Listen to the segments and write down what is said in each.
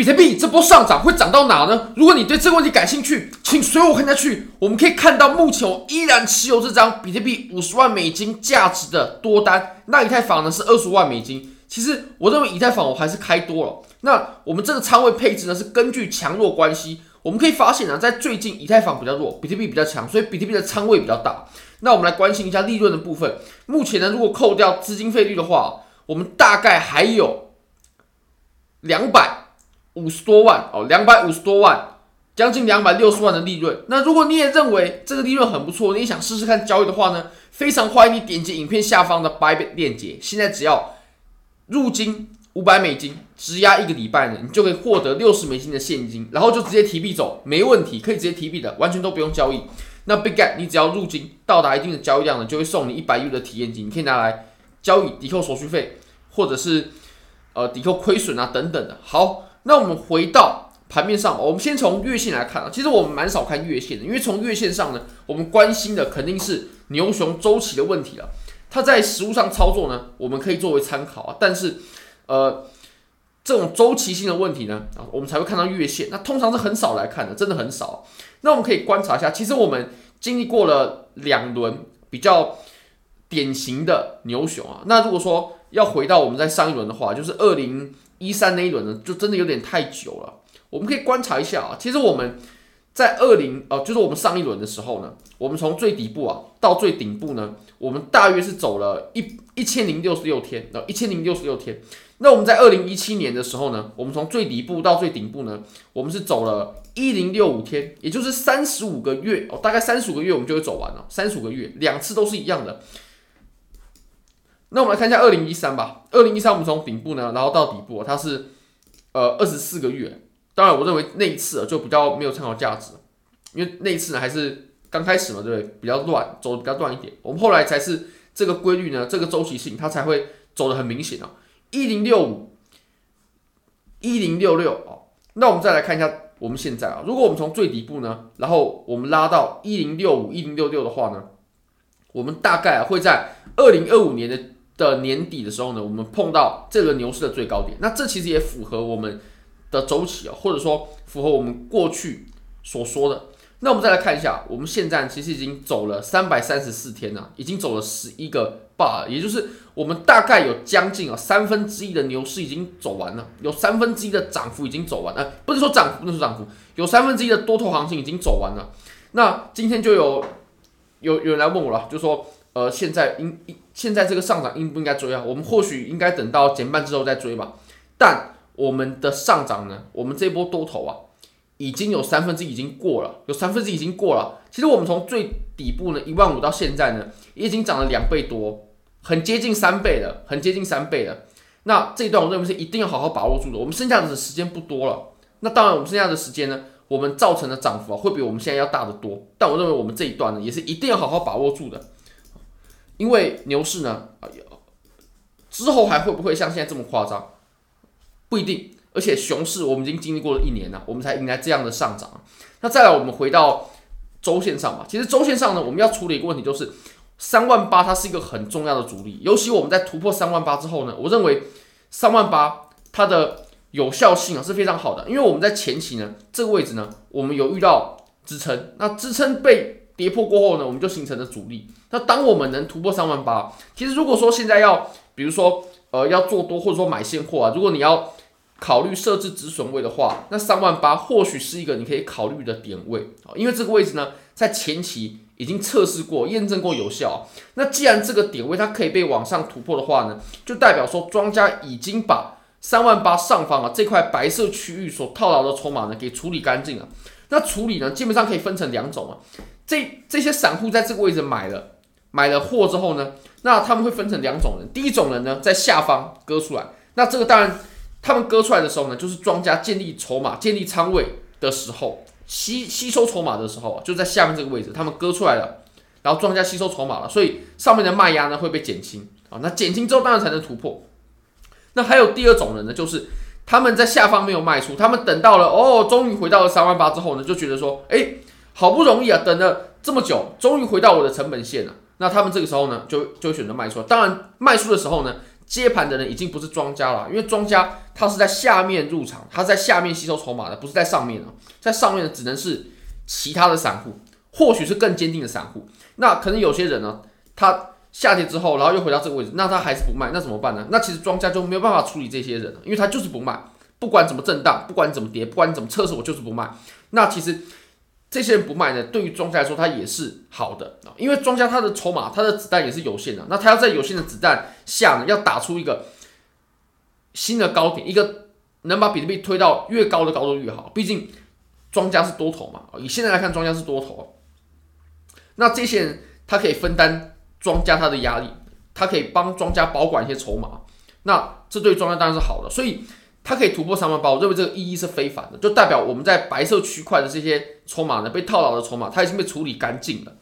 比特币这波上涨会涨到哪呢？如果你对这个问题感兴趣，请随我看下去。我们可以看到，目前我依然持有这张比特币五十万美金价值的多单。那以太坊呢是二十万美金。其实我认为以太坊我还是开多了。那我们这个仓位配置呢是根据强弱关系。我们可以发现呢，在最近以太坊比较弱，比特币比较强，所以比特币的仓位比较大。那我们来关心一下利润的部分。目前呢，如果扣掉资金费率的话，我们大概还有两百。五十多万哦，两百五十多万，将近两百六十万的利润。那如果你也认为这个利润很不错，你也想试试看交易的话呢，非常欢迎你点击影片下方的 Buy 链接。现在只要入金五百美金，质押一个礼拜呢，你就可以获得六十美金的现金，然后就直接提币走，没问题，可以直接提币的，完全都不用交易。那 Big Gap，你只要入金到达一定的交易量呢，就会送你一百 U 的体验金，你可以拿来交易抵扣手续费，或者是呃抵扣亏损啊等等的。好。那我们回到盘面上，我们先从月线来看啊。其实我们蛮少看月线的，因为从月线上呢，我们关心的肯定是牛熊周期的问题了。它在实物上操作呢，我们可以作为参考啊。但是，呃，这种周期性的问题呢，啊，我们才会看到月线。那通常是很少来看的，真的很少。那我们可以观察一下，其实我们经历过了两轮比较典型的牛熊啊。那如果说要回到我们在上一轮的话，就是二零。一三那一轮呢，就真的有点太久了。我们可以观察一下啊，其实我们在二零呃，就是我们上一轮的时候呢，我们从最底部啊到最顶部呢，我们大约是走了一一千零六十六天，呃，一千零六十六天。那我们在二零一七年的时候呢，我们从最底部到最顶部呢，我们是走了一零六五天，也就是三十五个月哦，大概三十五个月我们就会走完了，三十五个月，两次都是一样的。那我们来看一下二零一三吧。二零一三我们从顶部呢，然后到底部，它是呃二十四个月。当然，我认为那一次就比较没有参考价值，因为那一次呢还是刚开始嘛，对不对？比较乱，走的比较乱一点。我们后来才是这个规律呢，这个周期性它才会走得很明显啊。一零六五，一零六六哦。那我们再来看一下我们现在啊，如果我们从最底部呢，然后我们拉到一零六五、一零六六的话呢，我们大概会在二零二五年的。的年底的时候呢，我们碰到这个牛市的最高点，那这其实也符合我们的周期啊，或者说符合我们过去所说的。那我们再来看一下，我们现在其实已经走了三百三十四天了，已经走了十一个 bar，也就是我们大概有将近啊三分之一的牛市已经走完了，有三分之一的涨幅已经走完了，不是说涨幅，不是说涨幅，有三分之一的多头行情已经走完了。那今天就有有有人来问我了，就说。呃，现在应应现在这个上涨应不应该追啊？我们或许应该等到减半之后再追吧。但我们的上涨呢？我们这波多头啊，已经有三分之一已经过了，有三分之一已经过了。其实我们从最底部呢一万五到现在呢，也已经涨了两倍多，很接近三倍了，很接近三倍了。那这一段我认为是一定要好好把握住的。我们剩下的时间不多了。那当然，我们剩下的时间呢，我们造成的涨幅啊，会比我们现在要大得多。但我认为我们这一段呢，也是一定要好好把握住的。因为牛市呢，啊，之后还会不会像现在这么夸张？不一定。而且熊市我们已经经历过了一年了，我们才迎来这样的上涨。那再来，我们回到周线上吧。其实周线上呢，我们要处理一个问题，就是三万八它是一个很重要的阻力。尤其我们在突破三万八之后呢，我认为三万八它的有效性啊是非常好的。因为我们在前期呢，这个位置呢，我们有遇到支撑，那支撑被。跌破过后呢，我们就形成了阻力。那当我们能突破三万八，其实如果说现在要，比如说呃要做多或者说买现货啊，如果你要考虑设置止损位的话，那三万八或许是一个你可以考虑的点位啊，因为这个位置呢在前期已经测试过、验证过有效。那既然这个点位它可以被往上突破的话呢，就代表说庄家已经把三万八上方啊这块白色区域所套牢的筹码呢给处理干净了。那处理呢基本上可以分成两种啊。这这些散户在这个位置买了买了货之后呢，那他们会分成两种人。第一种人呢，在下方割出来，那这个当然他们割出来的时候呢，就是庄家建立筹码、建立仓位的时候，吸吸收筹码的时候，就在下面这个位置，他们割出来了，然后庄家吸收筹码了，所以上面的卖压呢会被减轻啊。那减轻之后，当然才能突破。那还有第二种人呢，就是他们在下方没有卖出，他们等到了哦，终于回到了三万八之后呢，就觉得说，哎。好不容易啊，等了这么久，终于回到我的成本线了。那他们这个时候呢，就就选择卖出。当然，卖出的时候呢，接盘的人已经不是庄家了，因为庄家他是在下面入场，他在下面吸收筹码的，不是在上面的，在上面的只能是其他的散户，或许是更坚定的散户。那可能有些人呢，他下跌之后，然后又回到这个位置，那他还是不卖，那怎么办呢？那其实庄家就没有办法处理这些人，因为他就是不卖，不管怎么震荡，不管怎么跌，不管怎么测试，我就是不卖。那其实。这些人不卖呢，对于庄家来说，他也是好的啊，因为庄家他的筹码、他的子弹也是有限的，那他要在有限的子弹下呢，要打出一个新的高点，一个能把比特币推到越高的高度越好。毕竟庄家是多头嘛，以现在来看，庄家是多头。那这些人他可以分担庄家他的压力，他可以帮庄家保管一些筹码，那这对庄家当然是好的，所以。它可以突破三万八，我认为这个意义是非凡的，就代表我们在白色区块的这些筹码呢，被套牢的筹码，它已经被处理干净了。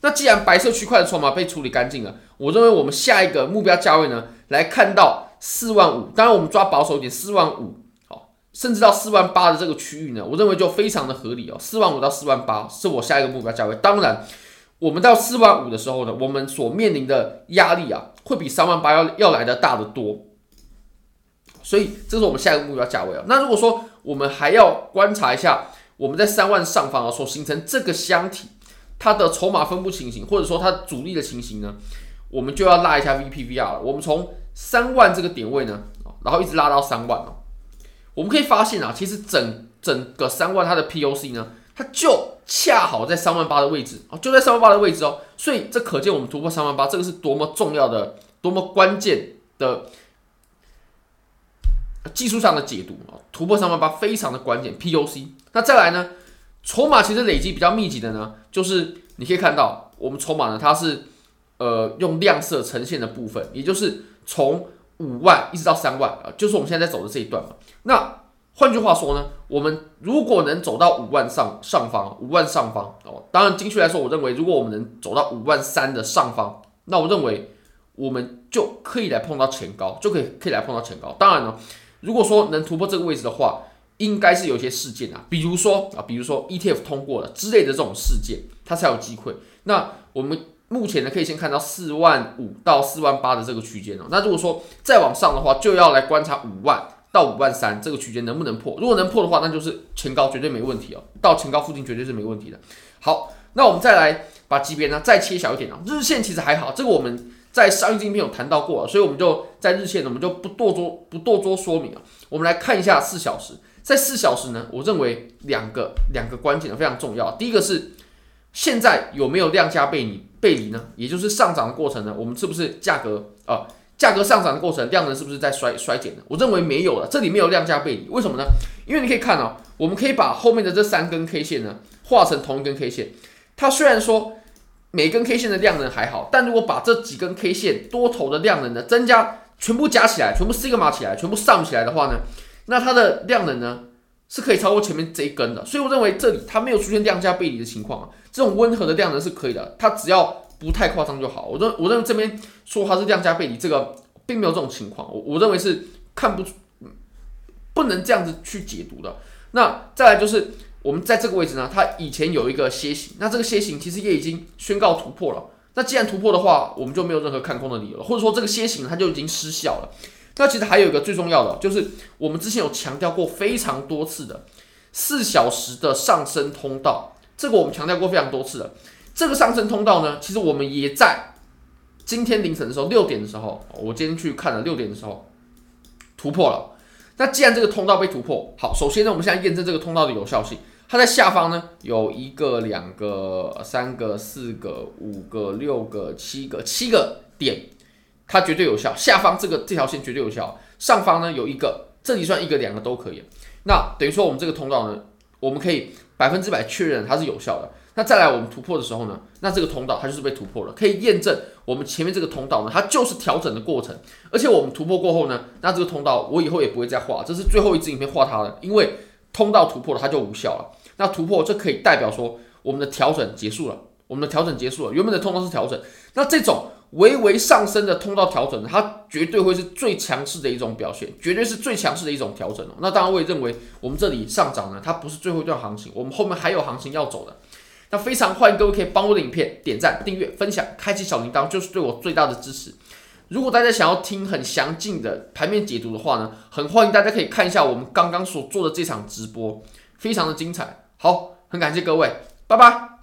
那既然白色区块的筹码被处理干净了，我认为我们下一个目标价位呢，来看到四万五，当然我们抓保守一点，四万五，好，甚至到四万八的这个区域呢，我认为就非常的合理哦。四万五到四万八是我下一个目标价位。当然，我们到四万五的时候呢，我们所面临的压力啊，会比三万八要要来的大得多。所以这是我们下一个目标价位啊。那如果说我们还要观察一下我们在三万上方啊所形成这个箱体，它的筹码分布情形，或者说它主力的情形呢，我们就要拉一下 VPVR 了。我们从三万这个点位呢，然后一直拉到三万哦。我们可以发现啊，其实整整个三万它的 POC 呢，它就恰好在三万八的位置啊，就在三万八的位置哦。所以这可见我们突破三万八，这个是多么重要的，多么关键的。技术上的解读啊，突破三万八非常的关键。POC，那再来呢？筹码其实累积比较密集的呢，就是你可以看到我们筹码呢，它是呃用亮色呈现的部分，也就是从五万一直到三万啊，就是我们现在在走的这一段嘛。那换句话说呢，我们如果能走到五万上上方，五万上方哦，当然精确来说，我认为如果我们能走到五万三的上方，那我认为我们就可以来碰到前高，就可以可以来碰到前高。当然呢。如果说能突破这个位置的话，应该是有些事件啊，比如说啊，比如说 ETF 通过了之类的这种事件，它才有机会。那我们目前呢，可以先看到四万五到四万八的这个区间哦。那如果说再往上的话，就要来观察五万到五万三这个区间能不能破。如果能破的话，那就是前高绝对没问题哦，到前高附近绝对是没问题的。好，那我们再来把级别呢再切小一点啊，日线其实还好，这个我们。在上一镜片有谈到过，所以我们就在日线呢，我们就不多做不多做说明啊。我们来看一下四小时，在四小时呢，我认为两个两个关键呢非常重要。第一个是现在有没有量价背离背离呢？也就是上涨的过程呢，我们是不是价格啊价格上涨的过程量能是不是在衰衰减呢？我认为没有了，这里没有量价背离，为什么呢？因为你可以看哦，我们可以把后面的这三根 K 线呢画成同一根 K 线，它虽然说。每根 K 线的量能还好，但如果把这几根 K 线多头的量能呢增加，全部加起来，全部 Sigma 起来，全部上起来的话呢，那它的量能呢是可以超过前面这一根的。所以我认为这里它没有出现量价背离的情况啊，这种温和的量能是可以的，它只要不太夸张就好。我认我认为这边说它是量价背离，这个并没有这种情况，我我认为是看不出，不能这样子去解读的。那再来就是。我们在这个位置呢，它以前有一个楔形，那这个楔形其实也已经宣告突破了。那既然突破的话，我们就没有任何看空的理由了，或者说这个楔形它就已经失效了。那其实还有一个最重要的，就是我们之前有强调过非常多次的四小时的上升通道，这个我们强调过非常多次了。这个上升通道呢，其实我们也在今天凌晨的时候六点的时候，我今天去看了六点的时候突破了。那既然这个通道被突破，好，首先呢，我们现在验证这个通道的有效性。它在下方呢，有一个、两个、三个、四个、五个、六个、七个、七个点，它绝对有效。下方这个这条线绝对有效。上方呢有一个，这里算一个、两个都可以。那等于说我们这个通道呢，我们可以百分之百确认它是有效的。那再来我们突破的时候呢，那这个通道它就是被突破了，可以验证我们前面这个通道呢，它就是调整的过程。而且我们突破过后呢，那这个通道我以后也不会再画，这是最后一支影片画它的，因为。通道突破了，它就无效了。那突破这可以代表说，我们的调整结束了，我们的调整结束了。原本的通道是调整，那这种微微上升的通道调整，它绝对会是最强势的一种表现，绝对是最强势的一种调整。那当然，我也认为我们这里上涨呢，它不是最后一段行情，我们后面还有行情要走的。那非常欢迎各位可以帮我的影片点赞、订阅、分享、开启小铃铛，就是对我最大的支持。如果大家想要听很详尽的盘面解读的话呢，很欢迎大家可以看一下我们刚刚所做的这场直播，非常的精彩。好，很感谢各位，拜拜。